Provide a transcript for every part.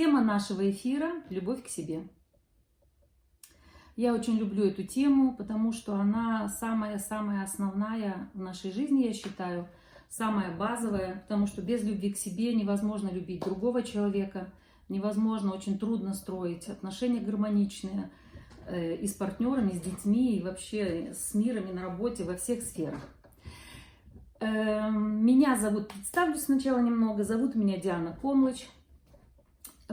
Тема нашего эфира – любовь к себе. Я очень люблю эту тему, потому что она самая-самая основная в нашей жизни, я считаю, самая базовая, потому что без любви к себе невозможно любить другого человека, невозможно, очень трудно строить отношения гармоничные э, и с партнерами, и с детьми, и вообще с миром, и на работе, во всех сферах. Эм, меня зовут, представлю сначала немного, зовут меня Диана Комлыч.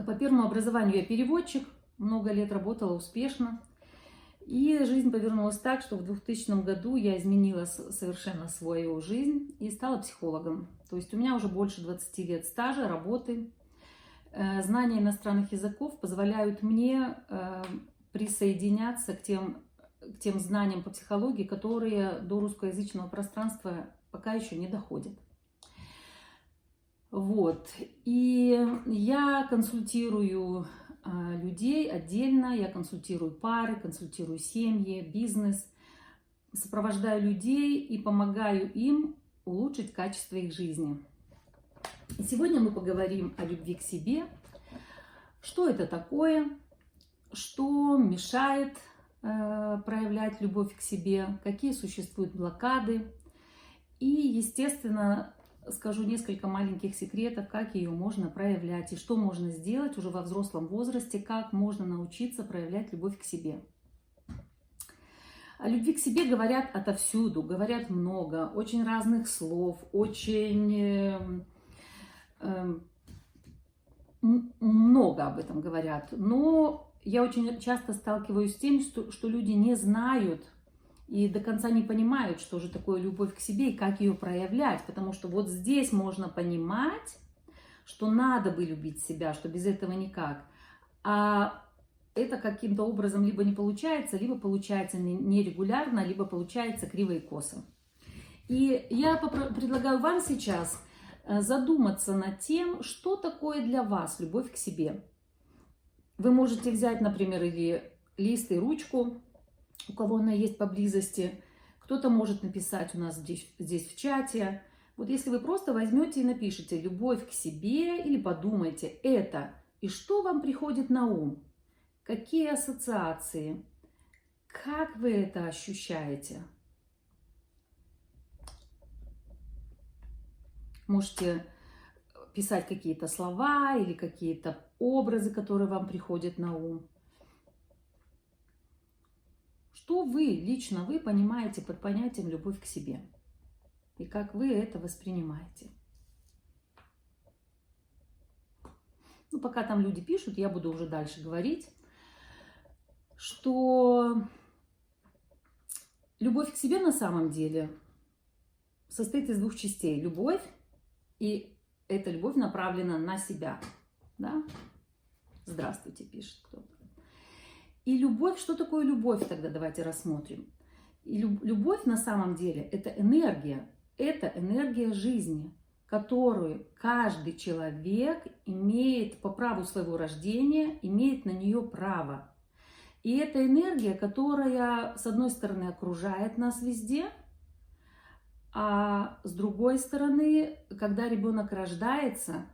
По первому образованию я переводчик, много лет работала успешно. И жизнь повернулась так, что в 2000 году я изменила совершенно свою жизнь и стала психологом. То есть у меня уже больше 20 лет стажа, работы. Э, знания иностранных языков позволяют мне э, присоединяться к тем, к тем знаниям по психологии, которые до русскоязычного пространства пока еще не доходят. Вот. И я консультирую а, людей отдельно, я консультирую пары, консультирую семьи, бизнес, сопровождаю людей и помогаю им улучшить качество их жизни. И сегодня мы поговорим о любви к себе, что это такое, что мешает э, проявлять любовь к себе, какие существуют блокады. И, естественно, скажу несколько маленьких секретов, как ее можно проявлять и что можно сделать уже во взрослом возрасте, как можно научиться проявлять любовь к себе. О любви к себе говорят отовсюду, говорят много, очень разных слов, очень э, много об этом говорят. Но я очень часто сталкиваюсь с тем, что, что люди не знают, и до конца не понимают, что же такое любовь к себе и как ее проявлять, потому что вот здесь можно понимать, что надо бы любить себя, что без этого никак, а это каким-то образом либо не получается, либо получается нерегулярно, либо получается криво и косо. И я предлагаю вам сейчас э, задуматься над тем, что такое для вас любовь к себе. Вы можете взять, например, или лист и ручку, у кого она есть поблизости. Кто-то может написать у нас здесь, здесь в чате. Вот если вы просто возьмете и напишите «любовь к себе» или подумайте «это» и что вам приходит на ум, какие ассоциации, как вы это ощущаете. Можете писать какие-то слова или какие-то образы, которые вам приходят на ум. Что вы, лично вы понимаете под понятием любовь к себе? И как вы это воспринимаете? Ну, пока там люди пишут, я буду уже дальше говорить, что любовь к себе на самом деле состоит из двух частей. Любовь, и эта любовь направлена на себя. Да? Здравствуйте, пишет кто-то. И любовь, что такое любовь тогда, давайте рассмотрим. И любовь на самом деле это энергия, это энергия жизни, которую каждый человек имеет по праву своего рождения, имеет на нее право. И это энергия, которая, с одной стороны, окружает нас везде, а с другой стороны, когда ребенок рождается,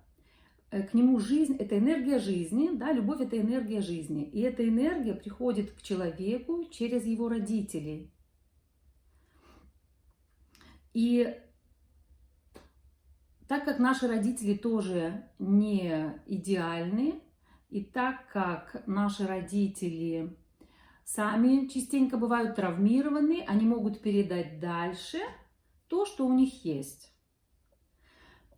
к нему жизнь, это энергия жизни, да, любовь это энергия жизни. И эта энергия приходит к человеку через его родителей. И так как наши родители тоже не идеальны, и так как наши родители сами частенько бывают травмированы, они могут передать дальше то, что у них есть.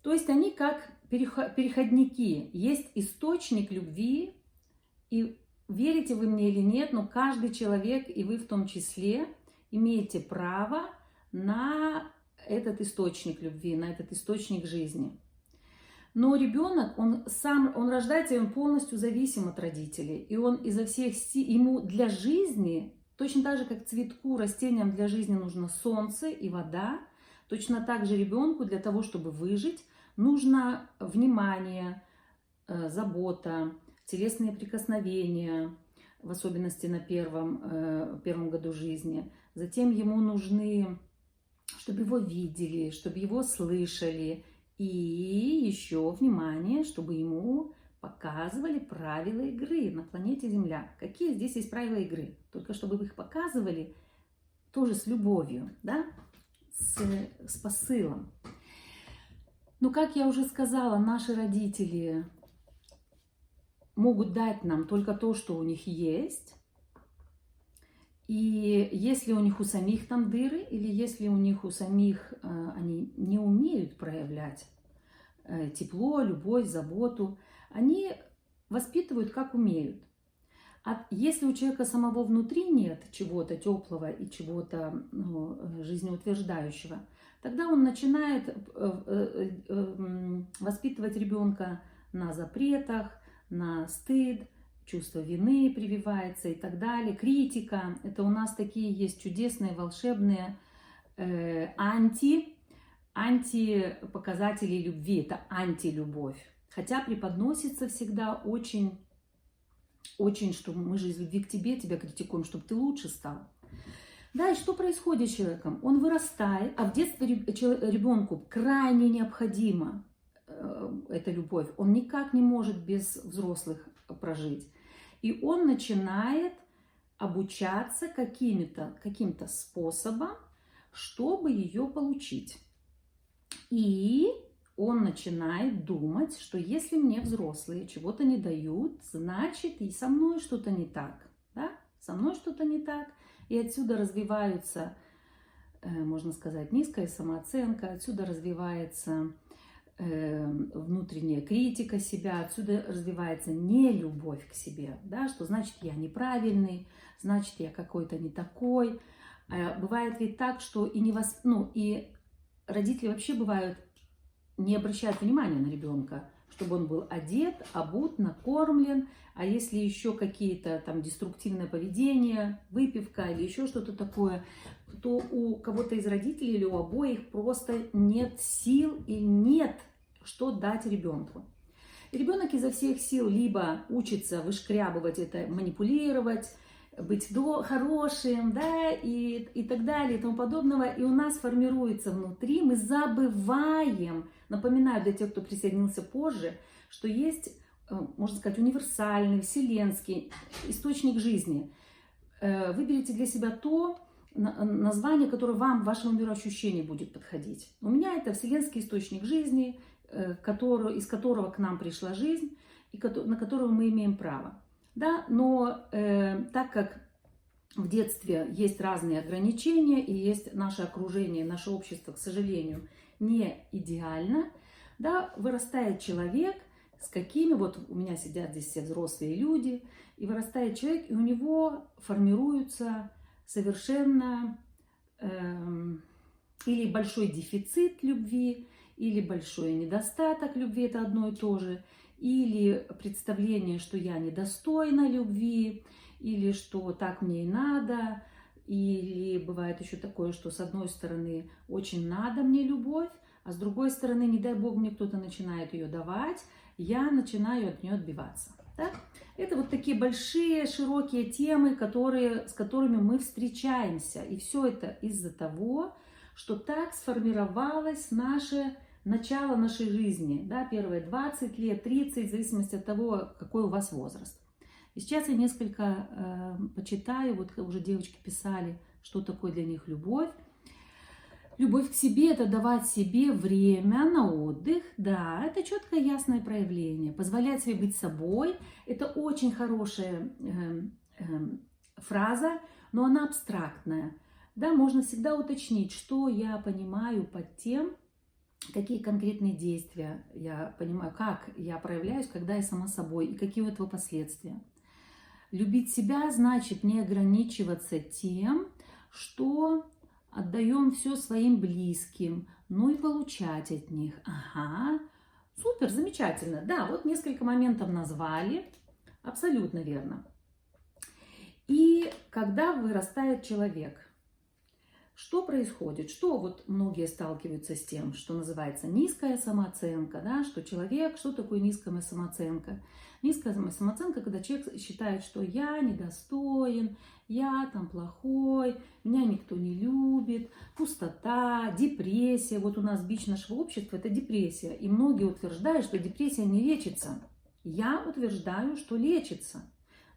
То есть они как переходники. Есть источник любви, и верите вы мне или нет, но каждый человек, и вы в том числе, имеете право на этот источник любви, на этот источник жизни. Но ребенок, он сам, он рождается, и он полностью зависим от родителей. И он изо всех сил, ему для жизни, точно так же, как цветку, растениям для жизни нужно солнце и вода, точно так же ребенку для того, чтобы выжить, нужно внимание, э, забота, телесные прикосновения, в особенности на первом, э, первом году жизни. Затем ему нужны, чтобы его видели, чтобы его слышали. И еще внимание, чтобы ему показывали правила игры на планете Земля. Какие здесь есть правила игры? Только чтобы их показывали тоже с любовью, да, с, с посылом. Но, как я уже сказала, наши родители могут дать нам только то, что у них есть. И если у них у самих там дыры, или если у них у самих э, они не умеют проявлять э, тепло, любовь, заботу, они воспитывают как умеют. А если у человека самого внутри нет чего-то теплого и чего-то ну, жизнеутверждающего, тогда он начинает э, воспитывать ребенка на запретах, на стыд, чувство вины прививается и так далее, критика. Это у нас такие есть чудесные, волшебные э, анти, антипоказатели любви. Это антилюбовь. Хотя преподносится всегда очень, очень, что мы же из любви к тебе тебя критикуем, чтобы ты лучше стал. Да, и что происходит с человеком? Он вырастает, а в детстве ребенку крайне необходимо э, эта любовь. Он никак не может без взрослых прожить. И он начинает обучаться каким-то каким способом, чтобы ее получить. И он начинает думать, что если мне взрослые чего-то не дают, значит и со мной что-то не так. Да? Со мной что-то не так. И отсюда развиваются, э, можно сказать, низкая самооценка, отсюда развивается Эм, внутренняя критика себя, отсюда развивается не любовь к себе, да, что значит я неправильный, значит я какой-то не такой. А бывает ведь так, что и не вас, ну и родители вообще бывают не обращают внимания на ребенка, чтобы он был одет, обут, накормлен, а если еще какие-то там деструктивное поведение, выпивка или еще что-то такое, то у кого-то из родителей или у обоих просто нет сил и нет, что дать ребенку. Ребенок изо всех сил либо учится вышкрябывать это, манипулировать, быть до, хорошим, да, и, и так далее, и тому подобного. И у нас формируется внутри, мы забываем, напоминаю для тех, кто присоединился позже, что есть, э, можно сказать, универсальный, вселенский источник жизни. Э, выберите для себя то, название, которое вам, вашему мироощущению будет подходить. У меня это вселенский источник жизни, э, который, из которого к нам пришла жизнь, и на которого мы имеем право. Да? Но э, так как в детстве есть разные ограничения, и есть наше окружение, наше общество, к сожалению, не идеально, да, вырастает человек, с какими, вот у меня сидят здесь все взрослые люди, и вырастает человек, и у него формируются совершенно э, или большой дефицит любви, или большой недостаток любви, это одно и то же, или представление, что я недостойна любви, или что так мне и надо, или бывает еще такое, что с одной стороны очень надо мне любовь, а с другой стороны, не дай бог, мне кто-то начинает ее давать, я начинаю от нее отбиваться. Да? Это вот такие большие, широкие темы, которые, с которыми мы встречаемся. И все это из-за того, что так сформировалось наше начало нашей жизни. Да, первые 20 лет, 30, в зависимости от того, какой у вас возраст. И сейчас я несколько э, почитаю, вот уже девочки писали, что такое для них любовь. Любовь к себе – это давать себе время на отдых. Да, это четкое, ясное проявление. Позволять себе быть собой – это очень хорошая э, э, фраза, но она абстрактная. Да, можно всегда уточнить, что я понимаю под тем, какие конкретные действия я понимаю, как я проявляюсь, когда я сама собой, и какие у этого последствия. Любить себя значит не ограничиваться тем, что отдаем все своим близким, ну и получать от них. Ага, супер, замечательно. Да, вот несколько моментов назвали, абсолютно верно. И когда вырастает человек, что происходит? Что вот многие сталкиваются с тем, что называется низкая самооценка, да, что человек, что такое низкая самооценка? Низкая самооценка, когда человек считает, что я недостоин, я там плохой, меня никто не любит, пустота, депрессия. Вот у нас бич нашего общества – это депрессия. И многие утверждают, что депрессия не лечится. Я утверждаю, что лечится.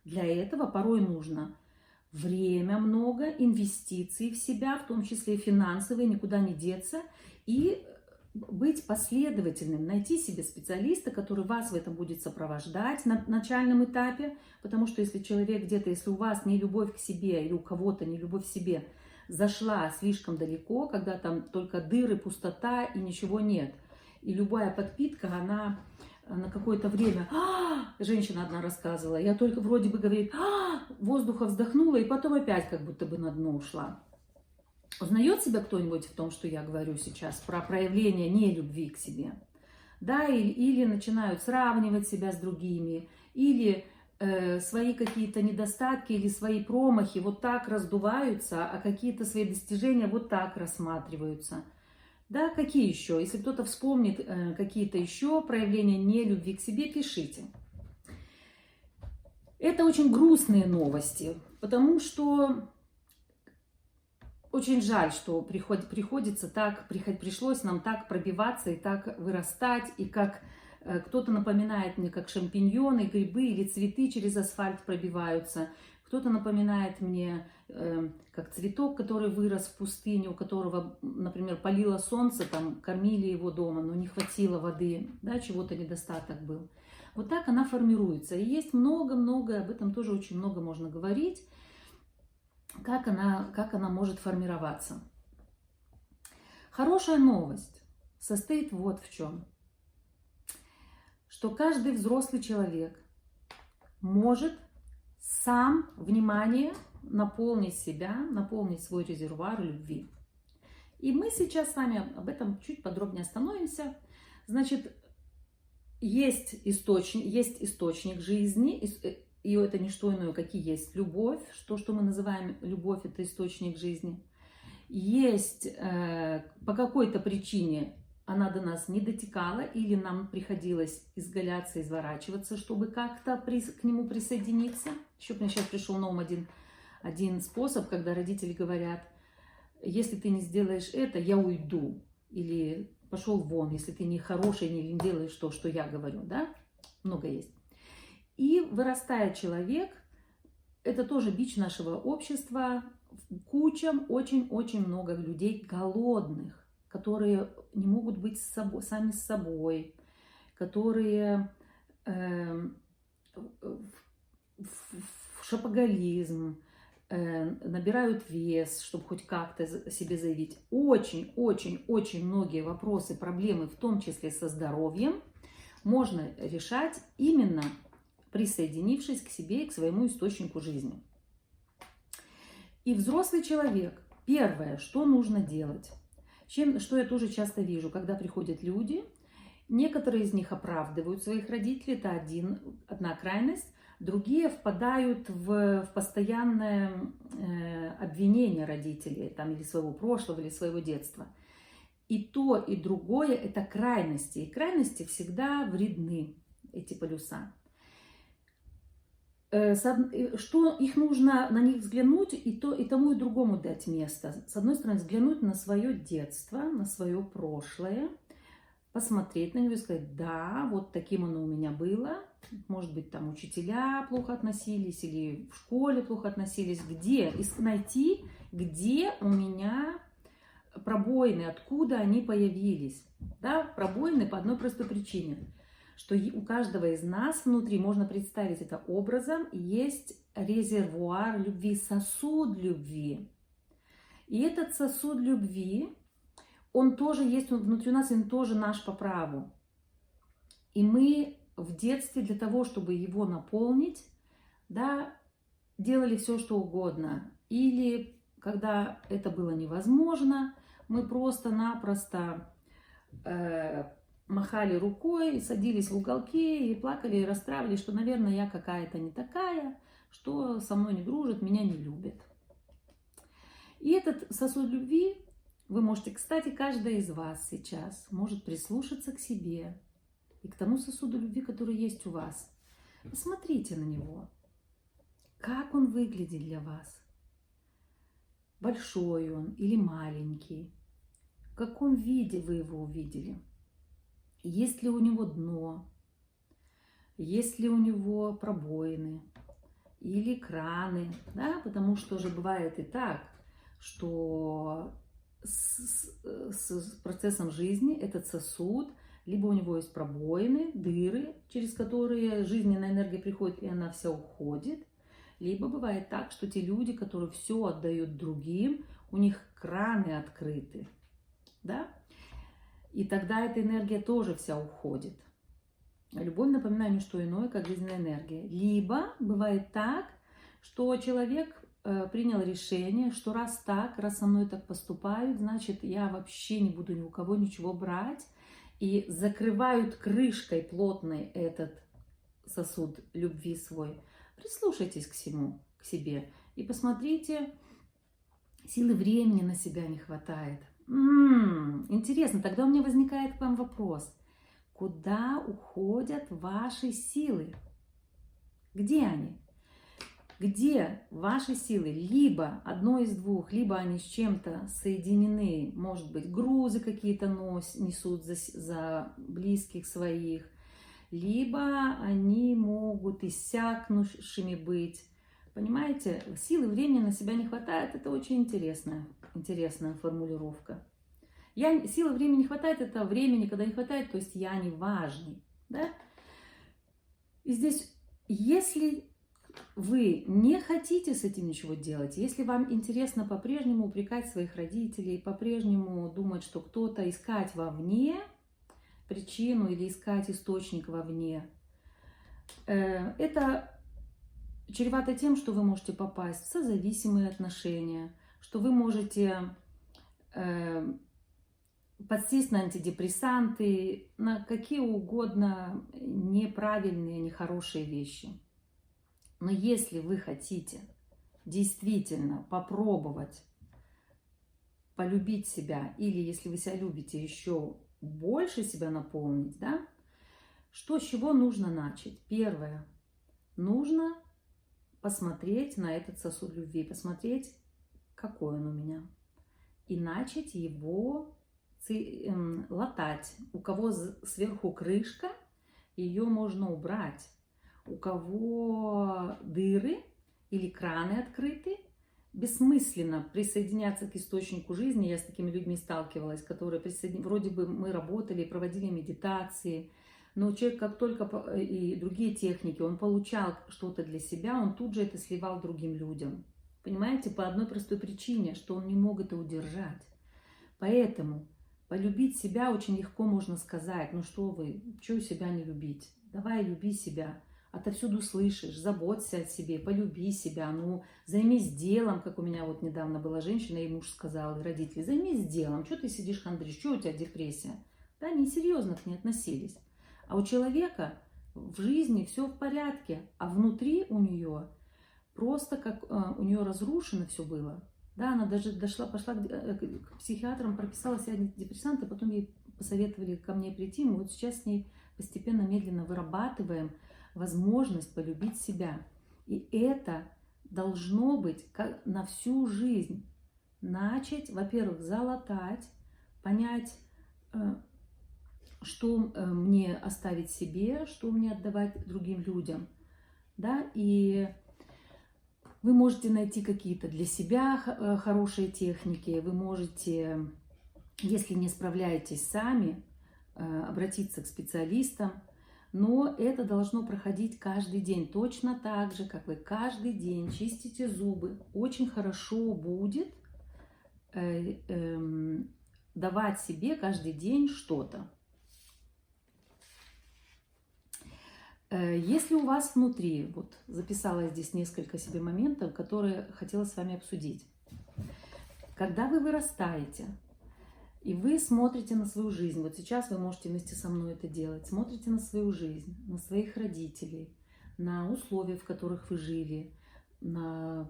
Для этого порой нужно время много, инвестиции в себя, в том числе финансовые, никуда не деться, и быть последовательным, найти себе специалиста, который вас в этом будет сопровождать на начальном этапе, потому что если человек где-то, если у вас не любовь к себе или у кого-то не любовь к себе зашла слишком далеко, когда там только дыры, пустота и ничего нет, и любая подпитка, она на какое-то время, а, женщина одна рассказывала, я только вроде бы говорит, а, воздуха вздохнула, и потом опять как будто бы на дно ушла. Узнает себя кто-нибудь в том, что я говорю сейчас про проявление нелюбви к себе? Да, или, или начинают сравнивать себя с другими, или э, свои какие-то недостатки или свои промахи вот так раздуваются, а какие-то свои достижения вот так рассматриваются. Да, какие еще? Если кто-то вспомнит э, какие-то еще проявления нелюбви к себе, пишите. Это очень грустные новости, потому что очень жаль, что приход, приходится так, приход, пришлось нам так пробиваться и так вырастать, и как э, кто-то напоминает мне, как шампиньоны, грибы или цветы через асфальт пробиваются. Кто-то напоминает мне, э, как цветок, который вырос в пустыне, у которого, например, палило солнце, там кормили его дома, но не хватило воды, да, чего-то недостаток был. Вот так она формируется. И есть много-много, об этом тоже очень много можно говорить как она, как она может формироваться. Хорошая новость состоит вот в чем. Что каждый взрослый человек может сам, внимание, наполнить себя, наполнить свой резервуар любви. И мы сейчас с вами об этом чуть подробнее остановимся. Значит, есть источник, есть источник жизни, э, и это не что иное, как и есть любовь. То, что мы называем любовь, это источник жизни. Есть э, по какой-то причине она до нас не дотекала, или нам приходилось изгаляться, изворачиваться, чтобы как-то при, к нему присоединиться. Еще мне сейчас пришел на ум один, один способ, когда родители говорят, если ты не сделаешь это, я уйду. Или пошел вон, если ты не хороший, не делаешь то, что я говорю. Да? Много есть. И вырастает человек, это тоже бич нашего общества, кучам очень-очень много людей голодных, которые не могут быть с собой, сами с собой, которые э, в шапоголизм, набирают вес, чтобы хоть как-то себе заявить. Очень-очень-очень многие вопросы, проблемы, в том числе со здоровьем, можно решать именно присоединившись к себе и к своему источнику жизни. И взрослый человек, первое, что нужно делать, чем, что я тоже часто вижу, когда приходят люди, некоторые из них оправдывают своих родителей, это один, одна крайность, другие впадают в, в постоянное э, обвинение родителей там, или своего прошлого, или своего детства. И то, и другое – это крайности. И крайности всегда вредны, эти полюса. Э, что их нужно на них взглянуть и, то, и тому и другому дать место. С одной стороны, взглянуть на свое детство, на свое прошлое, посмотреть на него и сказать, да, вот таким оно у меня было. Может быть, там учителя плохо относились или в школе плохо относились. Где? И найти, где у меня пробоины, откуда они появились. Да, пробоины по одной простой причине – что у каждого из нас внутри, можно представить это образом, есть резервуар любви, сосуд любви. И этот сосуд любви, он тоже есть он внутри нас, он тоже наш по праву. И мы в детстве для того, чтобы его наполнить, да, делали все, что угодно. Или когда это было невозможно, мы просто-напросто э, махали рукой, садились в уголки и плакали и расстраивались, что, наверное, я какая-то не такая, что со мной не дружит, меня не любят. И этот сосуд любви вы можете, кстати, каждая из вас сейчас может прислушаться к себе и к тому сосуду любви, который есть у вас. Посмотрите на него. Как он выглядит для вас? Большой он или маленький? В каком виде вы его увидели? Есть ли у него дно? есть ли у него пробоины или краны, да, потому что же бывает и так, что с, с, с процессом жизни этот сосуд, либо у него есть пробоины, дыры, через которые жизненная энергия приходит, и она вся уходит, либо бывает так, что те люди, которые все отдают другим, у них краны открыты, да, и тогда эта энергия тоже вся уходит. Любовь, напоминаю, не что иное, как жизненная энергия. Либо бывает так, что человек э, принял решение, что раз так, раз со мной так поступают, значит, я вообще не буду ни у кого ничего брать. И закрывают крышкой плотной этот сосуд любви свой. Прислушайтесь к всему, к себе. И посмотрите, силы времени на себя не хватает. М-м, интересно, тогда у меня возникает к вам вопрос. Куда уходят ваши силы? Где они? Где ваши силы? Либо одно из двух, либо они с чем-то соединены, может быть, грузы какие-то несут за, за близких своих, либо они могут иссякнувшими быть. Понимаете, силы времени на себя не хватает, это очень интересная, интересная формулировка. Я, силы времени не хватает, это времени, когда не хватает, то есть я не важный. Да? И здесь, если вы не хотите с этим ничего делать, если вам интересно по-прежнему упрекать своих родителей, по-прежнему думать, что кто-то искать вовне причину или искать источник вовне, э, это чревато тем, что вы можете попасть в созависимые отношения, что вы можете э, подсесть на антидепрессанты, на какие угодно неправильные, нехорошие вещи. Но если вы хотите действительно попробовать полюбить себя, или если вы себя любите, еще больше себя наполнить, да, что с чего нужно начать? Первое. Нужно посмотреть на этот сосуд любви, посмотреть, какой он у меня, и начать его Эм, латать. У кого сверху крышка, ее можно убрать. У кого дыры или краны открыты, бессмысленно присоединяться к источнику жизни. Я с такими людьми сталкивалась, которые присоедин... вроде бы мы работали, проводили медитации, но человек как только и другие техники, он получал что-то для себя, он тут же это сливал другим людям. Понимаете, по одной простой причине, что он не мог это удержать. Поэтому Полюбить себя очень легко можно сказать. Ну что вы, что себя не любить? Давай люби себя. Отовсюду слышишь, заботься о себе, полюби себя, ну, займись делом, как у меня вот недавно была женщина, и муж сказал, и родители, займись делом, что ты сидишь, хандришь, что у тебя депрессия? Да, они серьезно к ней относились. А у человека в жизни все в порядке, а внутри у нее просто как э, у нее разрушено все было. Да, она даже дошла, пошла к, э, к психиатрам, прописала себе антидепрессанты, потом ей посоветовали ко мне прийти. Мы вот сейчас с ней постепенно, медленно вырабатываем возможность полюбить себя. И это должно быть как на всю жизнь. Начать, во-первых, залатать, понять, э, что э, мне оставить себе, что мне отдавать другим людям. Да, и вы можете найти какие-то для себя э, хорошие техники, вы можете, если не справляетесь сами, э, обратиться к специалистам, но это должно проходить каждый день, точно так же, как вы каждый день чистите зубы. Очень хорошо будет э, э, давать себе каждый день что-то. Если у вас внутри, вот записала здесь несколько себе моментов, которые хотела с вами обсудить. Когда вы вырастаете, и вы смотрите на свою жизнь, вот сейчас вы можете вместе со мной это делать, смотрите на свою жизнь, на своих родителей, на условия, в которых вы жили, на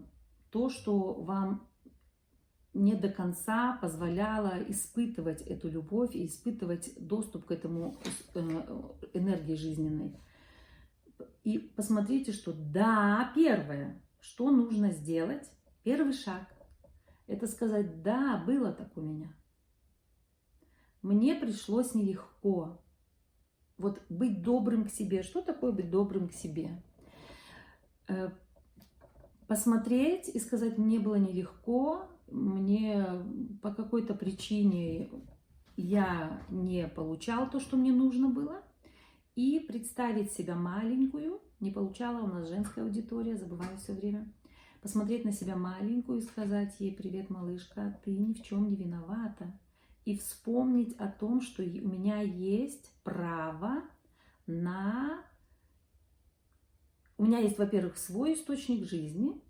то, что вам не до конца позволяло испытывать эту любовь и испытывать доступ к этому э, энергии жизненной. И посмотрите, что да, первое, что нужно сделать, первый шаг, это сказать, да, было так у меня. Мне пришлось нелегко. вот быть добрым к себе. Что такое быть добрым к себе? Э, посмотреть и сказать, мне было нелегко, мне по какой-то причине я не получал то, что мне нужно было, и представить себя маленькую, не получала у нас женская аудитория, забываю все время, посмотреть на себя маленькую и сказать ей, привет, малышка, ты ни в чем не виновата, и вспомнить о том, что у меня есть право на... У меня есть, во-первых, свой источник жизни,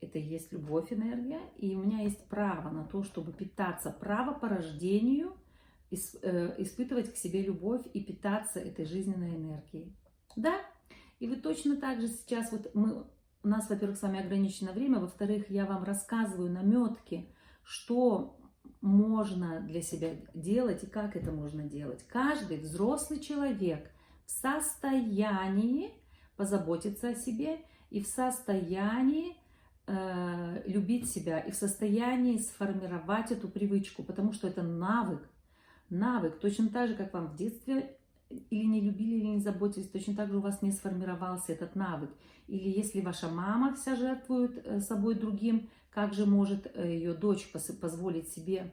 это и есть любовь, энергия, и у меня есть право на то, чтобы питаться, право по рождению испытывать к себе любовь и питаться этой жизненной энергией. Да, и вы точно так же сейчас, вот мы, у нас, во-первых, с вами ограничено время, во-вторых, я вам рассказываю наметки, что можно для себя делать и как это можно делать. Каждый взрослый человек в состоянии позаботиться о себе и в состоянии э, любить себя и в состоянии сформировать эту привычку, потому что это навык. Навык, точно так же, как вам в детстве или не любили, или не заботились, точно так же у вас не сформировался этот навык. Или если ваша мама вся жертвует э, собой другим, как же может э, ее дочь позволить себе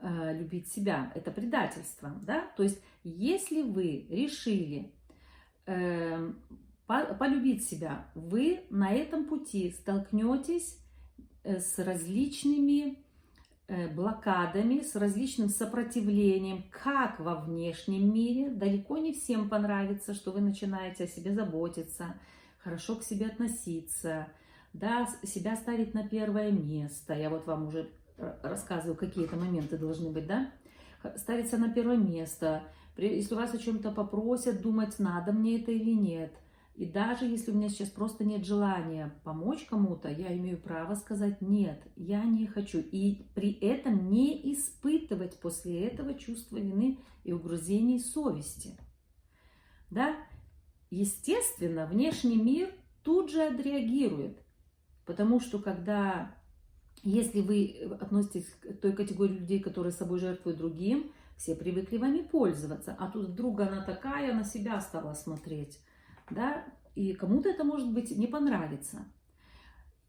э, любить себя? Это предательство, да? То есть, если вы решили э, полюбить себя, вы на этом пути столкнетесь э, с различными э, блокадами, с различным сопротивлением, как во внешнем мире. Далеко не всем понравится, что вы начинаете о себе заботиться, хорошо к себе относиться, да, себя ставить на первое место. Я вот вам уже рассказываю, какие это моменты должны быть, да. Ставиться на первое место. Если вас о чем-то попросят, думать, надо мне это или нет – и даже если у меня сейчас просто нет желания помочь кому-то, я имею право сказать нет, я не хочу. И при этом не испытывать после этого чувство вины и угрызений совести. Да? Естественно, внешний мир тут же отреагирует. Потому что когда, если вы относитесь к той категории людей, которые собой жертвуют другим, все привыкли вами пользоваться. А тут вдруг она такая, на себя стала смотреть да, и кому-то это может быть не понравится.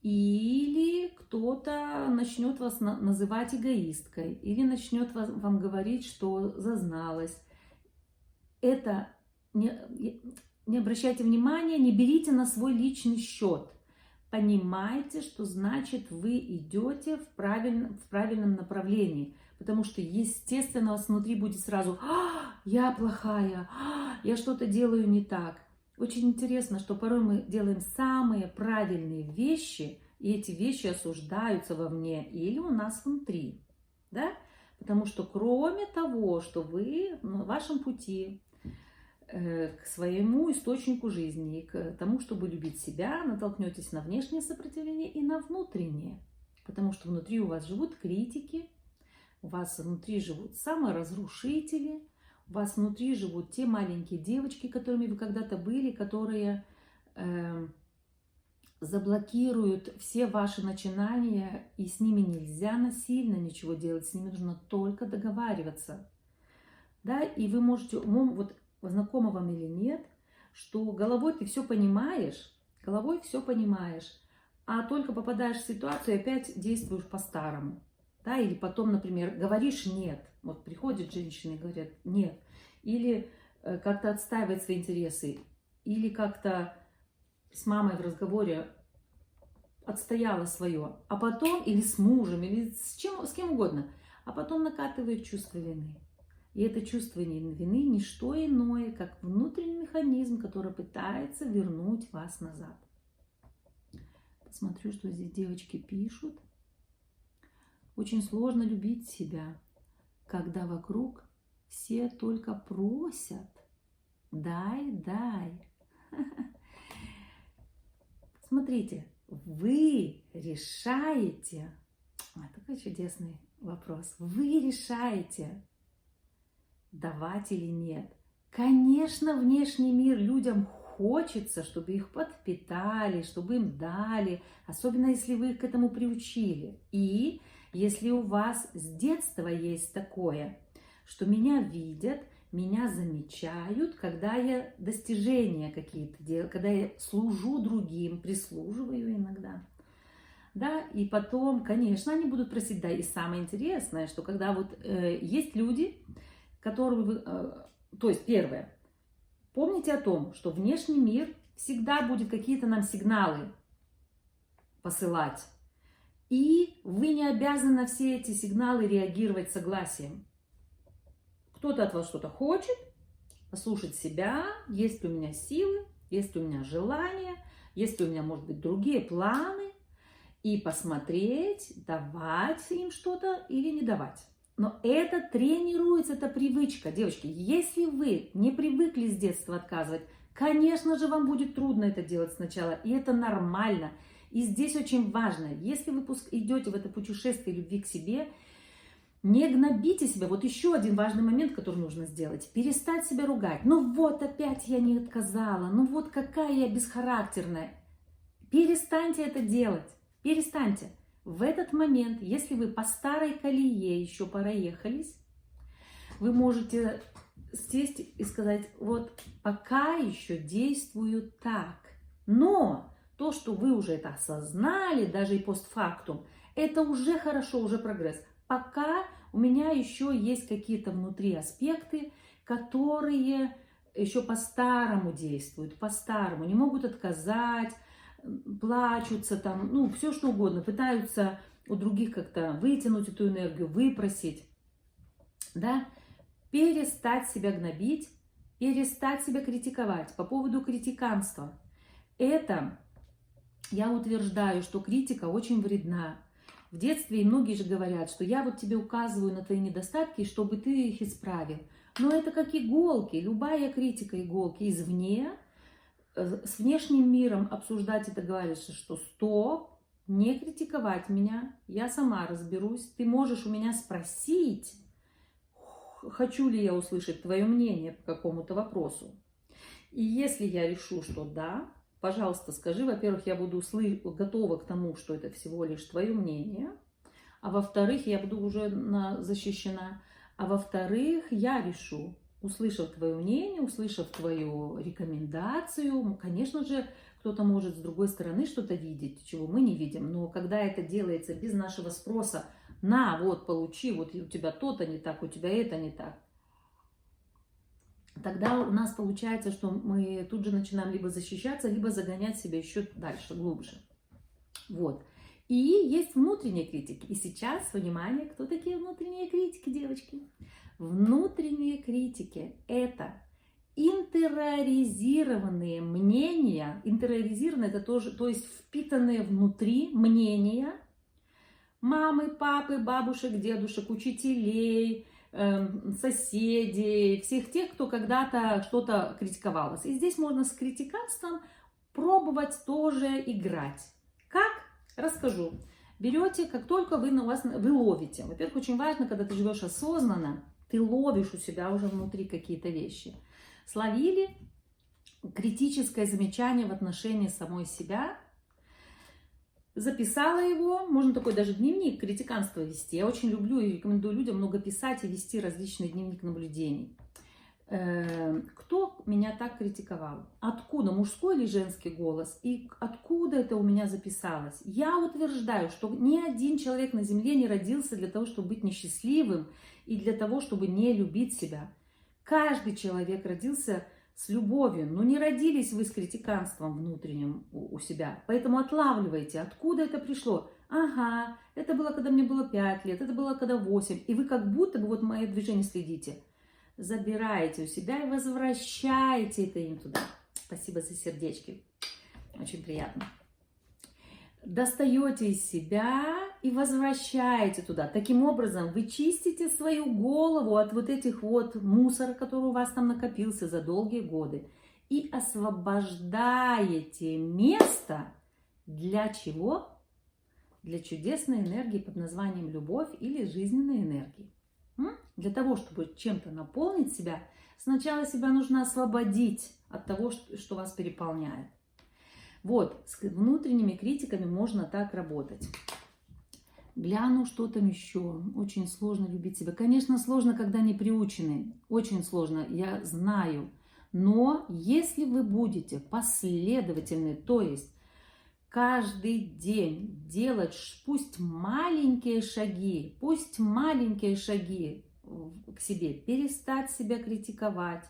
Или кто-то начнет вас называть эгоисткой, или начнет вам говорить, что зазналась. Это не, не обращайте внимания, не берите на свой личный счет. Понимайте, что значит вы идете в правильном, в правильном направлении. Потому что, естественно, у вас внутри будет сразу а, «я плохая», а, «я что-то делаю не так». Очень интересно, что порой мы делаем самые правильные вещи, и эти вещи осуждаются вовне или у нас внутри. Да? Потому что кроме того, что вы на вашем пути э, к своему источнику жизни, к тому, чтобы любить себя, натолкнетесь на внешнее сопротивление и на внутреннее. Потому что внутри у вас живут критики, у вас внутри живут саморазрушители – вас внутри живут те маленькие девочки, которыми вы когда-то были, которые э, заблокируют все ваши начинания, и с ними нельзя насильно ничего делать, с ними нужно только договариваться. Да, и вы можете умом, вот знакомо вам или нет, что головой ты все понимаешь, головой все понимаешь, а только попадаешь в ситуацию и опять действуешь по-старому. Да, или потом, например, говоришь «нет». Вот приходят женщины и говорят «нет». Или э, как-то отстаивать свои интересы. Или как-то с мамой в разговоре отстояла свое. А потом, или с мужем, или с, чем, с кем угодно. А потом накатывает чувство вины. И это чувство вины не что иное, как внутренний механизм, который пытается вернуть вас назад. Посмотрю, что здесь девочки пишут. Очень сложно любить себя, когда вокруг все только просят. Дай, дай. Смотрите, вы решаете. Ой, такой чудесный вопрос. Вы решаете, давать или нет. Конечно, внешний мир людям хочется, чтобы их подпитали, чтобы им дали, особенно если вы их к этому приучили. И если у вас с детства есть такое, что меня видят, меня замечают, когда я достижения какие-то делаю, когда я служу другим, прислуживаю иногда. Да, и потом, конечно, они будут просить, да, и самое интересное, что когда вот э, есть люди, которые, э, то есть первое, помните о том, что внешний мир всегда будет какие-то нам сигналы посылать, и вы не обязаны на все эти сигналы реагировать согласием. Кто-то от вас что-то хочет, послушать себя, есть ли у меня силы, есть ли у меня желание, есть ли у меня, может быть, другие планы, и посмотреть, давать им что-то или не давать. Но это тренируется, это привычка. Девочки, если вы не привыкли с детства отказывать, конечно же, вам будет трудно это делать сначала, и это нормально. И здесь очень важно, если вы идете в это путешествие любви к себе, не гнобите себя. Вот еще один важный момент, который нужно сделать. Перестать себя ругать. Ну вот опять я не отказала. Ну вот какая я бесхарактерная. Перестаньте это делать. Перестаньте. В этот момент, если вы по старой колее еще проехались, вы можете сесть и сказать, вот пока еще действую так. Но то, что вы уже это осознали, даже и постфактум, это уже хорошо, уже прогресс. Пока у меня еще есть какие-то внутри аспекты, которые еще по-старому действуют, по-старому, не могут отказать, плачутся там, ну, все что угодно, пытаются у других как-то вытянуть эту энергию, выпросить, да, перестать себя гнобить, перестать себя критиковать по поводу критиканства. Это я утверждаю, что критика очень вредна. В детстве многие же говорят, что я вот тебе указываю на твои недостатки, чтобы ты их исправил. Но это как иголки, любая критика иголки извне, э, с внешним миром обсуждать это говорится, что стоп, не критиковать меня, я сама разберусь. Ты можешь у меня спросить, хочу ли я услышать твое мнение по какому-то вопросу. И если я решу, что да, пожалуйста, скажи, во-первых, я буду услы... готова к тому, что это всего лишь твое мнение, а во-вторых, я буду уже на... защищена, а во-вторых, я решу, услышав твое мнение, услышав твою рекомендацию, конечно же, кто-то может с другой стороны что-то видеть, чего мы не видим, но когда это делается без нашего спроса, на, вот, получи, вот у тебя то-то не так, у тебя это не так, тогда у нас получается, что мы тут же начинаем либо защищаться, либо загонять себя еще дальше, глубже. Вот. И есть внутренние критики. И сейчас, внимание, кто такие внутренние критики, девочки? Внутренние критики – это интероризированные мнения, интероризированные – это тоже, то есть впитанные внутри мнения мамы, папы, бабушек, дедушек, учителей, соседей, всех тех, кто когда-то что-то критиковал вас. И здесь можно с критиканством пробовать тоже играть. Как? Расскажу. Берете, как только вы, на вас, вы ловите. Во-первых, очень важно, когда ты живешь осознанно, ты ловишь у себя уже внутри какие-то вещи. Словили критическое замечание в отношении самой себя, записала его, можно такой даже дневник критиканства вести. Я очень люблю и рекомендую людям много писать и вести различный дневник наблюдений. Э, кто меня так критиковал? Откуда? Мужской или женский голос? И откуда это у меня записалось? Я утверждаю, что ни один человек на Земле не родился для того, чтобы быть несчастливым и для того, чтобы не любить себя. Каждый человек родился с любовью. Но не родились вы с критиканством внутренним у, себя. Поэтому отлавливайте, откуда это пришло. Ага, это было, когда мне было 5 лет, это было, когда 8. И вы как будто бы вот мои движения следите. Забираете у себя и возвращаете это им туда. Спасибо за сердечки. Очень приятно достаете из себя и возвращаете туда. Таким образом, вы чистите свою голову от вот этих вот мусора, который у вас там накопился за долгие годы, и освобождаете место для чего? Для чудесной энергии под названием любовь или жизненной энергии. Для того, чтобы чем-то наполнить себя, сначала себя нужно освободить от того, что вас переполняет. Вот, с внутренними критиками можно так работать. Гляну, что там еще. Очень сложно любить себя. Конечно, сложно, когда не приучены. Очень сложно, я знаю. Но если вы будете последовательны, то есть каждый день делать пусть маленькие шаги, пусть маленькие шаги к себе, перестать себя критиковать.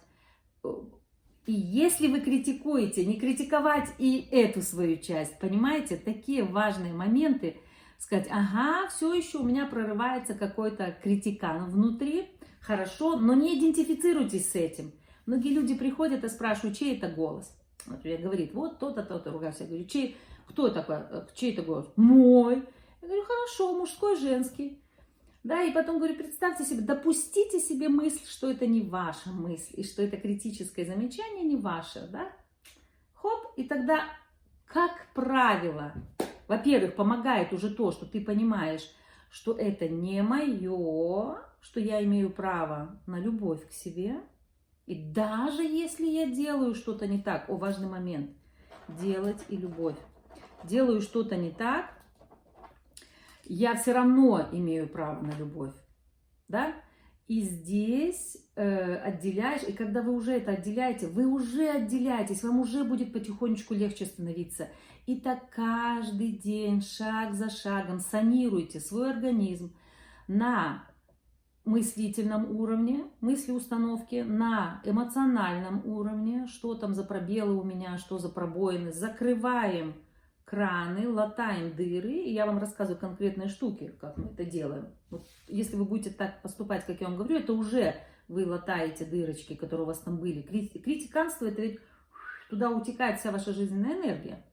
И если вы критикуете, не критиковать и эту свою часть, понимаете, такие важные моменты, сказать, ага, все еще у меня прорывается какой-то критикан внутри, хорошо, но не идентифицируйтесь с этим. Многие люди приходят и спрашивают, чей это голос. Например, говорит, вот то-то, то-то, ругаюсь. Я говорю, чей, кто такой, э, чей это голос? Мой. Я говорю, хорошо, мужской, женский. Да, и потом говорю, представьте себе, допустите себе мысль, что это не ваша мысль, и что это критическое замечание не ваше, да? Хоп, и тогда, как правило, во-первых, помогает уже то, что ты понимаешь, что это не мое, что я имею право на любовь к себе. И даже если я делаю что-то не так, о, важный момент, делать и любовь. Делаю что-то не так, я все равно имею право на любовь, да? И здесь э, отделяешь, и когда вы уже это отделяете, вы уже отделяетесь, вам уже будет потихонечку легче становиться. И так каждый день, шаг за шагом, санируйте свой организм на мыслительном уровне, мысли установки, на эмоциональном уровне, что там за пробелы у меня, что за пробоины, закрываем краны, латаем дыры, и я вам рассказываю конкретные штуки, как мы это делаем. Вот если вы будете так поступать, как я вам говорю, это уже вы латаете дырочки, которые у вас там были. Критиканство это ведь туда утекает вся ваша жизненная энергия.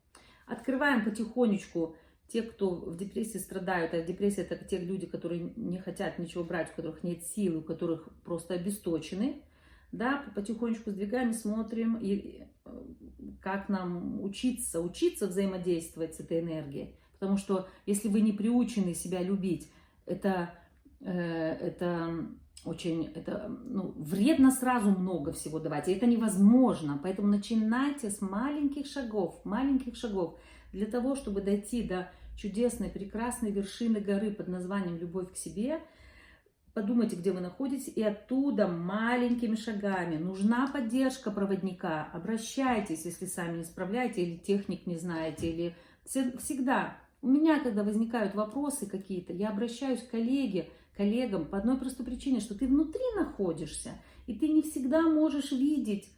Открываем потихонечку те, кто в депрессии страдают, а депрессия это те люди, которые не хотят ничего брать, у которых нет сил, у которых просто обесточены, да, потихонечку сдвигаем смотрим, и э, как нам учиться, учиться взаимодействовать с этой энергией. Потому что если вы не приучены себя любить, это, э, это очень это, ну, вредно сразу много всего давать, и это невозможно. Поэтому начинайте с маленьких шагов, маленьких шагов, для того, чтобы дойти до чудесной, прекрасной вершины горы под названием «Любовь к себе», Подумайте, где вы находитесь, и оттуда маленькими шагами. Нужна поддержка проводника. Обращайтесь, если сами не справляете, или техник не знаете, или всегда. У меня, когда возникают вопросы какие-то, я обращаюсь к коллеге, коллегам по одной простой причине, что ты внутри находишься, и ты не всегда можешь видеть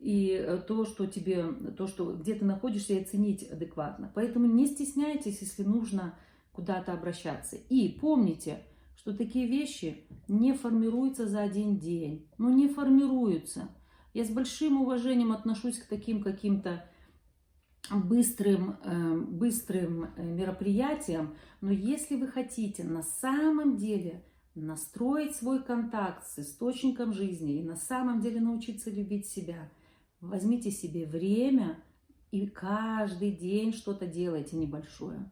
и э, то, что тебе, то, что где ты находишься, и оценить адекватно. Поэтому не стесняйтесь, если нужно куда-то обращаться. И помните, что такие вещи не формируются за один день. Ну, не формируются. Я с большим уважением отношусь к таким каким-то быстрым, э, быстрым э, мероприятиям, но если вы хотите на самом деле настроить свой контакт с источником жизни и на самом деле научиться любить себя, возьмите себе время и каждый день что-то делайте небольшое.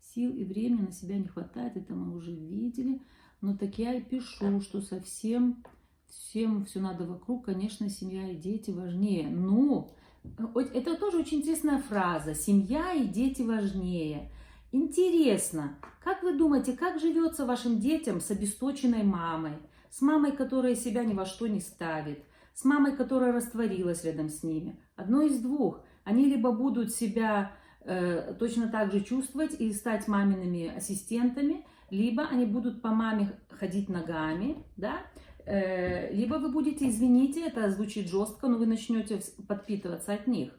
Сил и времени на себя не хватает, это мы уже видели. Но так я и пишу, что совсем всем все надо вокруг, конечно, семья и дети важнее. Но это тоже очень интересная фраза. Семья и дети важнее. Интересно, как вы думаете, как живется вашим детям с обесточенной мамой? С мамой, которая себя ни во что не ставит? С мамой, которая растворилась рядом с ними? Одно из двух. Они либо будут себя Э, точно так же чувствовать и стать мамиными ассистентами, либо они будут по маме ходить ногами, да, либо вы будете, извините, это звучит жестко, но вы начнете подпитываться от них.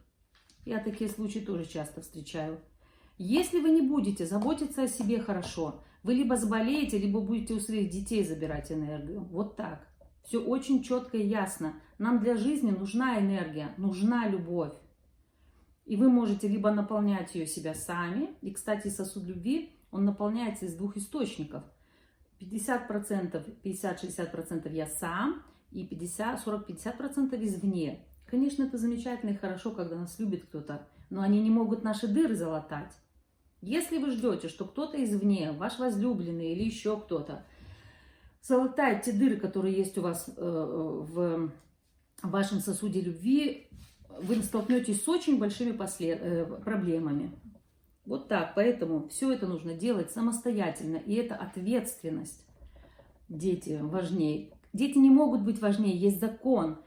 Я такие случаи тоже часто встречаю. Если вы не будете заботиться о себе хорошо, вы либо заболеете, либо будете у своих детей забирать энергию. Вот так. Все очень четко и ясно. Нам для жизни нужна энергия, нужна любовь. И вы можете либо наполнять ее себя сами. И, кстати, сосуд любви, он наполняется из двух источников. 50%, 50-60% я сам и 40-50% извне. Конечно, это замечательно и хорошо, когда нас любит кто-то, но они не могут наши дыры залатать. Если вы ждете, что кто-то извне, ваш возлюбленный или еще кто-то, залатает те дыры, которые есть у вас э, в вашем сосуде любви, вы столкнетесь с очень большими послед... Э, проблемами. Вот так. Поэтому все это нужно делать самостоятельно. И это ответственность. Дети важнее. Дети не могут быть важнее. Есть закон.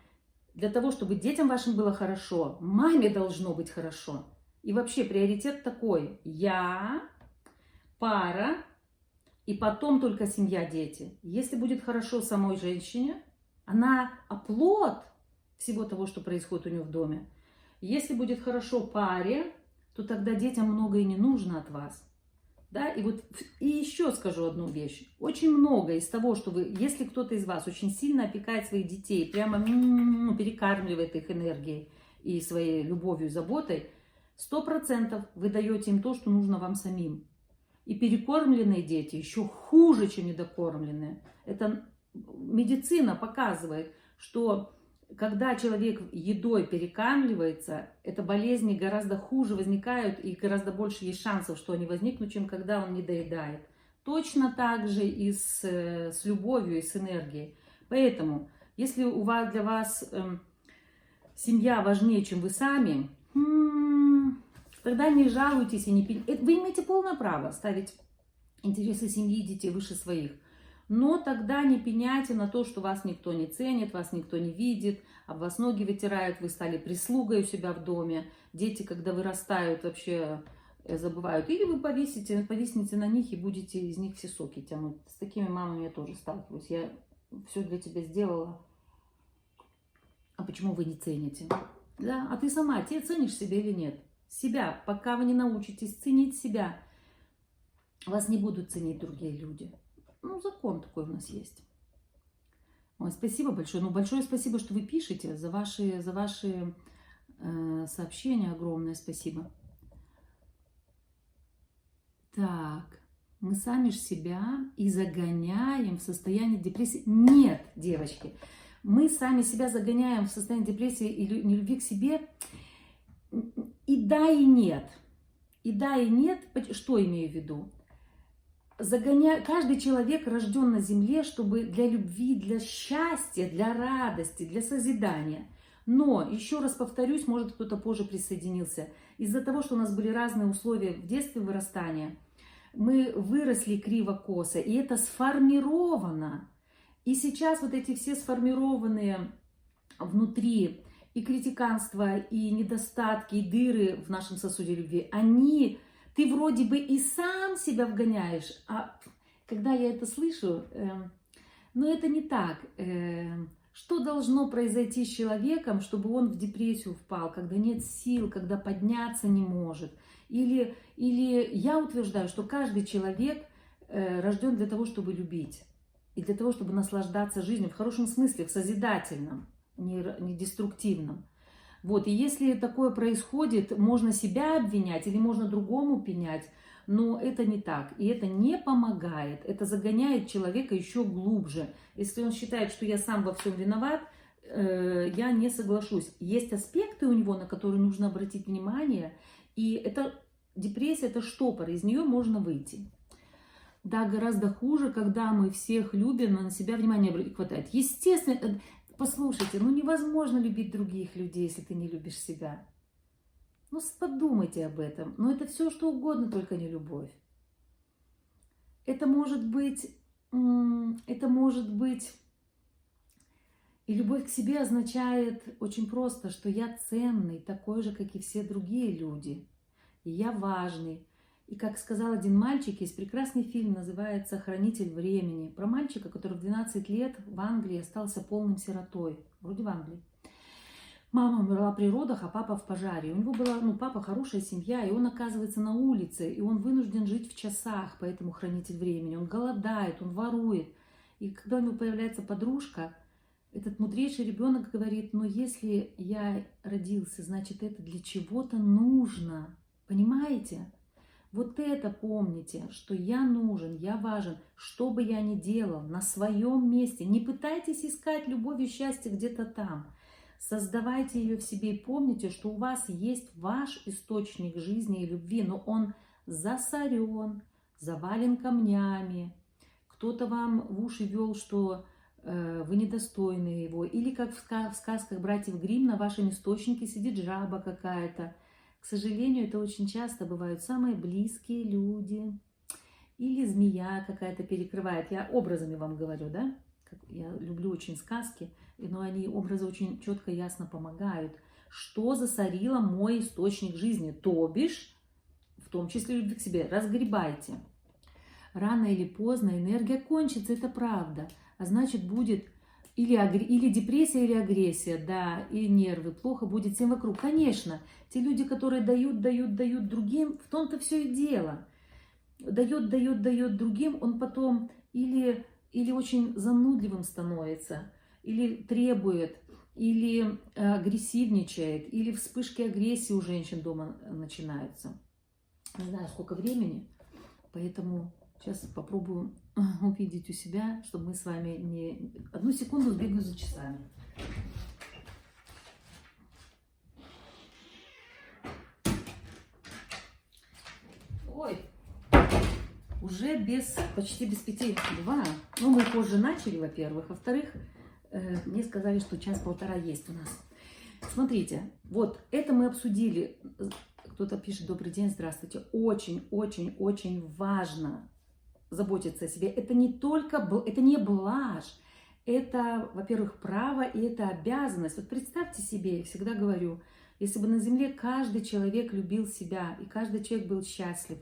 Для того, чтобы детям вашим было хорошо, маме должно быть хорошо. И вообще приоритет такой. Я, пара, и потом только семья, дети. Если будет хорошо самой женщине, она оплот всего того, что происходит у нее в доме. Если будет хорошо паре, то тогда детям многое не нужно от вас. Да, и вот и еще скажу одну вещь. Очень много из того, что вы, если кто-то из вас очень сильно опекает своих детей, прямо м-м, перекармливает их энергией и своей любовью, заботой, сто процентов вы даете им то, что нужно вам самим. И перекормленные дети еще хуже, чем недокормленные. Это медицина показывает, что когда человек едой перекармливается, это болезни гораздо хуже возникают и гораздо больше есть шансов, что они возникнут, чем когда он не доедает. Точно так же и с, с любовью, и с энергией. Поэтому, если у вас для вас э, семья важнее, чем вы сами, м-м, тогда не жалуйтесь и не... Вы имеете полное право ставить интересы семьи детей выше своих. Но тогда не пеняйте на то, что вас никто не ценит, вас никто не видит, об вас ноги вытирают, вы стали прислугой у себя в доме. Дети, когда вырастают, вообще э, забывают. Или вы повесите, повесните на них и будете из них все соки тянуть. С такими мамами я тоже сталкиваюсь. Я все для тебя сделала. А почему вы не цените? Да, а ты сама, тебе ценишь себя или нет? Себя, пока вы не научитесь ценить себя, вас не будут ценить другие люди. Ну, закон такой у нас есть. Ой, спасибо большое. Ну, большое спасибо, что вы пишете. За ваши, за ваши э, сообщения огромное спасибо. Так, мы сами же себя и загоняем в состояние депрессии. Нет, девочки, мы сами себя загоняем в состояние депрессии и нелюбви к себе. И да, и нет. И да, и нет. Что имею в виду? Загоня... каждый человек рожден на земле, чтобы для любви, для счастья, для радости, для созидания. Но, еще раз повторюсь, может кто-то позже присоединился, из-за того, что у нас были разные условия в детстве вырастания, мы выросли криво-косо, и это сформировано. И сейчас вот эти все сформированные внутри и критиканство, и недостатки, и дыры в нашем сосуде любви, они ты вроде бы и сам себя вгоняешь, а когда я это слышу, э, ну это не так. Э, что должно произойти с человеком, чтобы он в депрессию впал, когда нет сил, когда подняться не может? Или, или я утверждаю, что каждый человек э, рожден для того, чтобы любить. И для того, чтобы наслаждаться жизнью в хорошем смысле, в созидательном, не, не деструктивном. Вот, и если такое происходит, можно себя обвинять или можно другому пенять, но это не так, и это не помогает, это загоняет человека еще глубже. Если он считает, что я сам во всем виноват, э, я не соглашусь. Есть аспекты у него, на которые нужно обратить внимание, и это депрессия, это штопор, из нее можно выйти. Да, гораздо хуже, когда мы всех любим, но на себя внимание хватает. Естественно, Послушайте, ну невозможно любить других людей, если ты не любишь себя. Ну подумайте об этом. Но это все, что угодно, только не любовь. Это может быть, это может быть, и любовь к себе означает очень просто, что я ценный, такой же, как и все другие люди. И я важный. И как сказал один мальчик, есть прекрасный фильм, называется «Хранитель времени», про мальчика, который в 12 лет в Англии остался полным сиротой, вроде в Англии. Мама умерла при родах, а папа в пожаре. У него была, ну, папа хорошая семья, и он оказывается на улице, и он вынужден жить в часах, поэтому хранитель времени. Он голодает, он ворует. И когда у него появляется подружка, этот мудрейший ребенок говорит, ну, если я родился, значит, это для чего-то нужно. Понимаете? Вот это помните, что я нужен, я важен, что бы я ни делал, на своем месте. Не пытайтесь искать любовь и счастье где-то там. Создавайте ее в себе и помните, что у вас есть ваш источник жизни и любви, но он засорен, завален камнями. Кто-то вам в уши вел, что э, вы недостойны его. Или как в сказках братьев Грим на вашем источнике сидит жаба какая-то К сожалению, это очень часто бывают самые близкие люди. Или змея какая-то перекрывает. Я образами вам говорю, да? Я люблю очень сказки, но они образы очень четко и ясно помогают. Что засорило мой источник жизни? То бишь, в том числе любви к себе, разгребайте. Рано или поздно энергия кончится, это правда. А значит, будет или, или депрессия, или агрессия, да, и нервы, плохо будет всем вокруг. Конечно, те люди, которые дают, дают, дают другим, в том-то все и дело. Дает, дает, дает другим, он потом или, или очень занудливым становится, или требует, или э, агрессивничает, или вспышки агрессии у женщин дома начинаются. Не знаю, сколько времени, поэтому сейчас попробую увидеть у себя, чтобы мы с вами не... Одну секунду сбегаю за часами. Ой, уже без, почти без пяти два. Ну, мы позже начали, во-первых. Во-вторых, э, мне сказали, что час-полтора есть у нас. Смотрите, вот это мы обсудили. Кто-то пишет, добрый день, здравствуйте. Очень-очень-очень важно заботиться о себе, это не только, это не блажь, это, во-первых, право и это обязанность. Вот представьте себе, я всегда говорю, если бы на земле каждый человек любил себя и каждый человек был счастлив,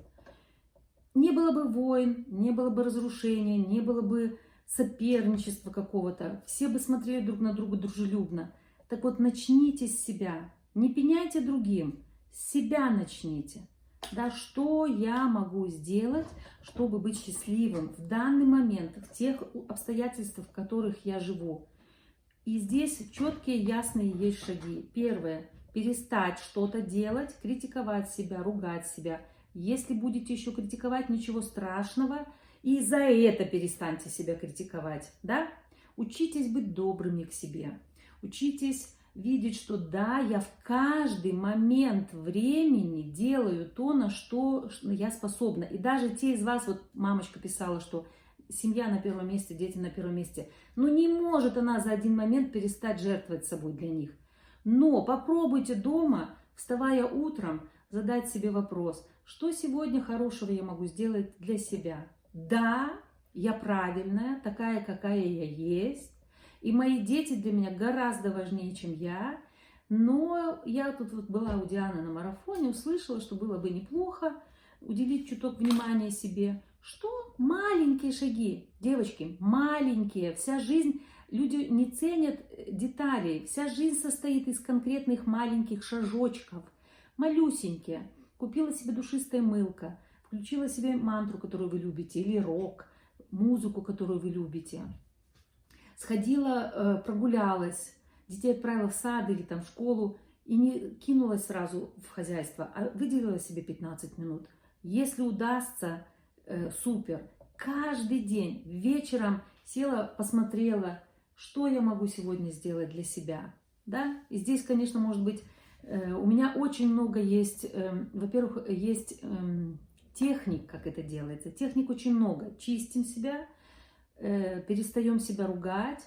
не было бы войн, не было бы разрушения, не было бы соперничества какого-то, все бы смотрели друг на друга дружелюбно. Так вот, начните с себя, не пеняйте другим, с себя начните да, что я могу сделать, чтобы быть счастливым в данный момент, в тех обстоятельствах, в которых я живу. И здесь четкие, ясные есть шаги. Первое, перестать что-то делать, критиковать себя, ругать себя. Если будете еще критиковать, ничего страшного, и за это перестаньте себя критиковать, да? Учитесь быть добрыми к себе, учитесь видеть, что да, я в каждый момент времени делаю то, на что я способна. И даже те из вас, вот мамочка писала, что семья на первом месте, дети на первом месте. Ну не может она за один момент перестать жертвовать собой для них. Но попробуйте дома, вставая утром, задать себе вопрос, что сегодня хорошего я могу сделать для себя. Да, я правильная, такая, какая я есть. И мои дети для меня гораздо важнее, чем я. Но я тут вот была у Дианы на марафоне, услышала, что было бы неплохо уделить чуток внимания себе. Что? Маленькие шаги. Девочки, маленькие. Вся жизнь, люди не ценят деталей. Вся жизнь состоит из конкретных маленьких шажочков. Малюсенькие. Купила себе душистое мылко. Включила себе мантру, которую вы любите, или рок, музыку, которую вы любите сходила, э, прогулялась, детей отправила в сад или там в школу и не кинулась сразу в хозяйство, а выделила себе 15 минут. Если удастся, э, супер. Каждый день вечером села, посмотрела, что я могу сегодня сделать для себя. Да? И здесь, конечно, может быть, э, у меня очень много есть, во-первых, есть эм, техник, как это делается. Техник очень много. Чистим себя, перестаем себя ругать,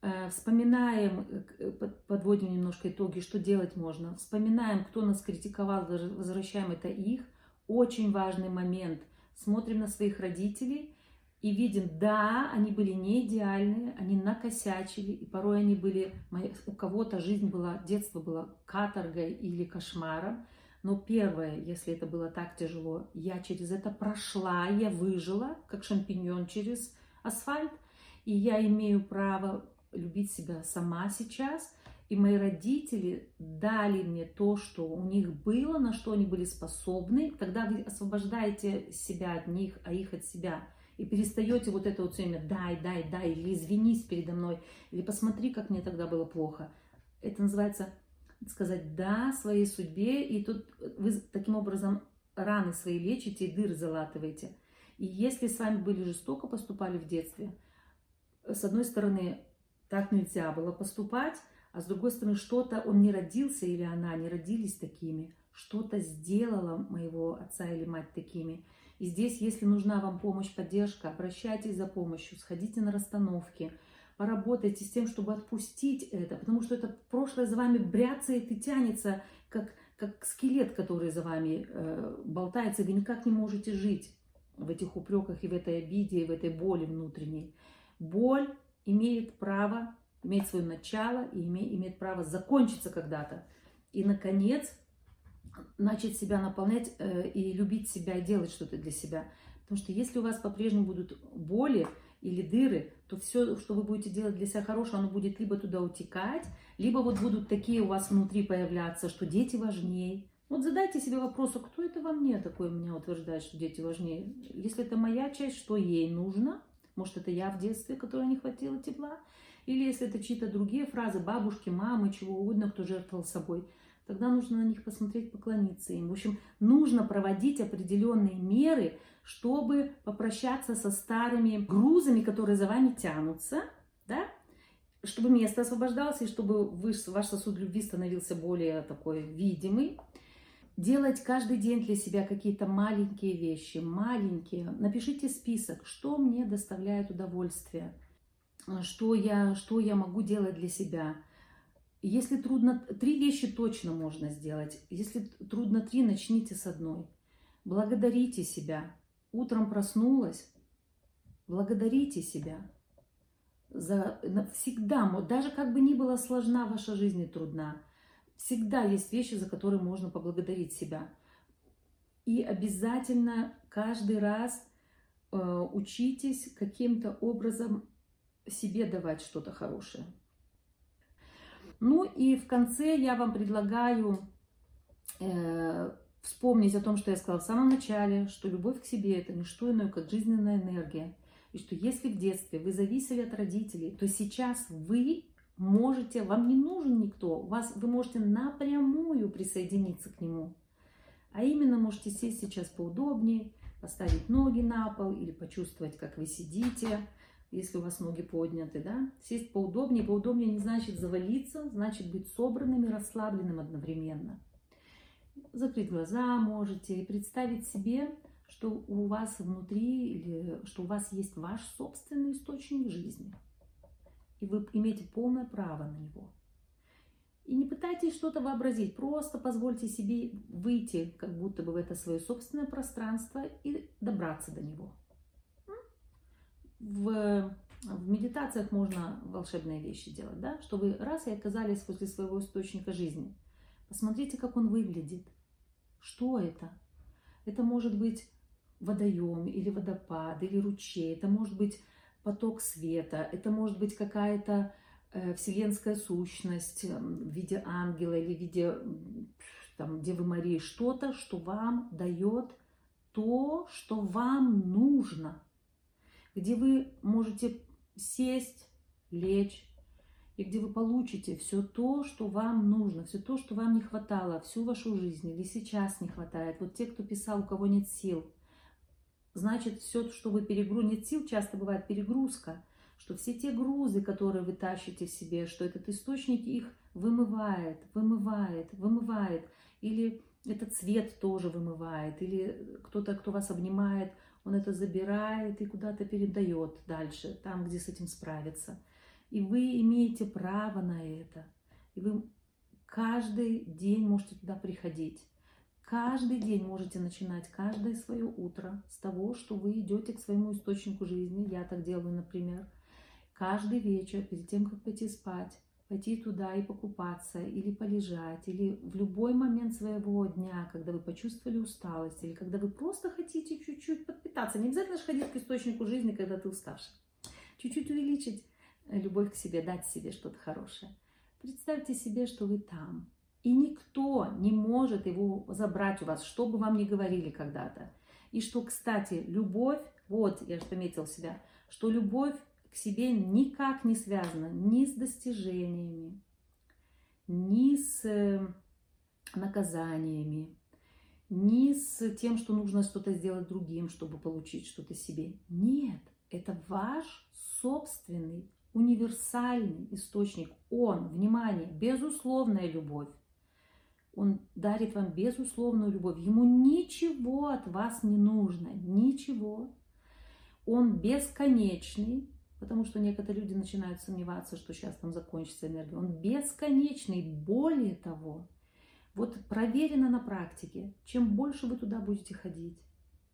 э, вспоминаем, э, подводим немножко итоги, что делать можно, вспоминаем, кто нас критиковал, возвращаем это их. Очень важный момент. Смотрим на своих родителей и видим, да, они были не идеальные, они накосячили, и порой они были, у кого-то жизнь была, детство было каторгой или кошмаром, но первое, если это было так тяжело, я через это прошла, я выжила, как шампиньон через асфальт, и я имею право любить себя сама сейчас. И мои родители дали мне то, что у них было, на что они были способны. Тогда вы освобождаете себя от них, а их от себя. И перестаете вот это вот все время дай, дай, дай, или извинись передо мной, или посмотри, как мне тогда было плохо. Это называется сказать да своей судьбе, и тут вы таким образом раны свои лечите и дыры залатываете. И если с вами были жестоко поступали в детстве, с одной стороны, так нельзя было поступать, а с другой стороны, что-то он не родился или она не родились такими, что-то сделала моего отца или мать такими. И здесь, если нужна вам помощь, поддержка, обращайтесь за помощью, сходите на расстановки, поработайте с тем, чтобы отпустить это, потому что это прошлое за вами бряцает и тянется, как как скелет, который за вами э, болтается, и вы никак не можете жить в этих упреках и в этой обиде, и в этой боли внутренней. Боль имеет право, имеет свое начало и имеет, право закончиться когда-то. И, наконец, начать себя наполнять э, и любить себя, и делать что-то для себя. Потому что если у вас по-прежнему будут боли или дыры, то все, что вы будете делать для себя хорошего, оно будет либо туда утекать, либо вот будут такие у вас внутри появляться, что дети важнее. Вот задайте себе вопрос, а кто это во мне такой меня утверждает, что дети важнее? Если это моя часть, что ей нужно? Может, это я в детстве, которой не хватило тепла? Или если это чьи-то другие фразы, бабушки, мамы, чего угодно, кто жертвовал собой – тогда нужно на них посмотреть, поклониться им. В общем, нужно проводить определенные меры, чтобы попрощаться со старыми грузами, которые за вами тянутся, да, чтобы место освобождалось, и чтобы ваш сосуд любви становился более такой видимый. Делать каждый день для себя какие-то маленькие вещи, маленькие. Напишите список, что мне доставляет удовольствие, что я, что я могу делать для себя – если трудно, три вещи точно можно сделать. Если трудно три, начните с одной. Благодарите себя. Утром проснулась, благодарите себя. За, всегда, даже как бы ни была сложна ваша жизнь и трудна, всегда есть вещи, за которые можно поблагодарить себя. И обязательно каждый раз э, учитесь каким-то образом себе давать что-то хорошее. Ну и в конце я вам предлагаю э, вспомнить о том, что я сказала в самом начале, что любовь к себе это не что иное, как жизненная энергия. И что если в детстве вы зависели от родителей, то сейчас вы можете, вам не нужен никто, вас, вы можете напрямую присоединиться к нему. А именно можете сесть сейчас поудобнее, поставить ноги на пол или почувствовать, как вы сидите, если у вас ноги подняты, да, сесть поудобнее. Поудобнее не значит завалиться, значит быть собранным и расслабленным одновременно. Закрыть глаза можете и представить себе, что у вас внутри или что у вас есть ваш собственный источник жизни. И вы имеете полное право на него. И не пытайтесь что-то вообразить, просто позвольте себе выйти как будто бы в это свое собственное пространство и добраться до него в, в медитациях можно волшебные вещи делать, да, чтобы раз и оказались возле своего источника жизни. Посмотрите, как он выглядит. Что это? Это может быть водоем или водопад или ручей, это может быть поток света, это может быть какая-то э, вселенская сущность э, в виде ангела или в виде там, Девы Марии, что-то, что вам дает то, что вам нужно – где вы можете сесть, лечь, и где вы получите все то, что вам нужно, все то, что вам не хватало всю вашу жизнь или сейчас не хватает. Вот те, кто писал, у кого нет сил, значит, все, что вы перегру... нет сил, часто бывает перегрузка, что все те грузы, которые вы тащите в себе, что этот источник их вымывает, вымывает, вымывает, или этот цвет тоже вымывает, или кто-то, кто вас обнимает, он это забирает и куда-то передает дальше, там, где с этим справиться. И вы имеете право на это. И вы каждый день можете туда приходить. Каждый день можете начинать каждое свое утро с того, что вы идете к своему источнику жизни. Я так делаю, например. Каждый вечер, перед тем, как пойти спать, пойти туда и покупаться, или полежать, или в любой момент своего дня, когда вы почувствовали усталость, или когда вы просто хотите чуть-чуть подпитаться. Не обязательно же ходить к источнику жизни, когда ты уставший. Чуть-чуть увеличить э, любовь к себе, дать себе что-то хорошее. Представьте себе, что вы там. И никто не может его забрать у вас, что бы вам ни говорили когда-то. И что, кстати, любовь, вот я же пометил себя, что любовь к себе никак не связано ни с достижениями, ни с э, наказаниями, ни с тем, что нужно что-то сделать другим, чтобы получить что-то себе. Нет, это ваш собственный универсальный источник. Он, внимание, безусловная любовь. Он дарит вам безусловную любовь. Ему ничего от вас не нужно, ничего. Он бесконечный, Потому что некоторые люди начинают сомневаться, что сейчас там закончится энергия. Он бесконечный. Более того, Вот проверено на практике. Чем больше вы туда будете ходить,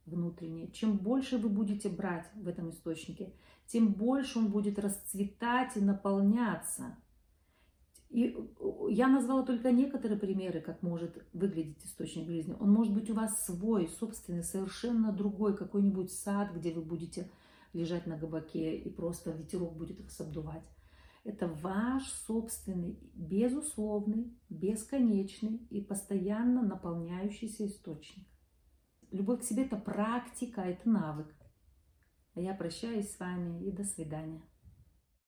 внутренне, чем больше вы будете брать в этом источнике, тем больше он будет расцветать и наполняться. И я назвала только некоторые примеры, как может выглядеть источник жизни. Он может быть у вас свой, собственный, совершенно другой, какой-нибудь сад, где вы будете лежать на габаке и просто ветерок будет вас обдувать. Это ваш собственный, безусловный, бесконечный и постоянно наполняющийся источник. Любовь к себе – это практика, это навык. А я прощаюсь с вами и до свидания.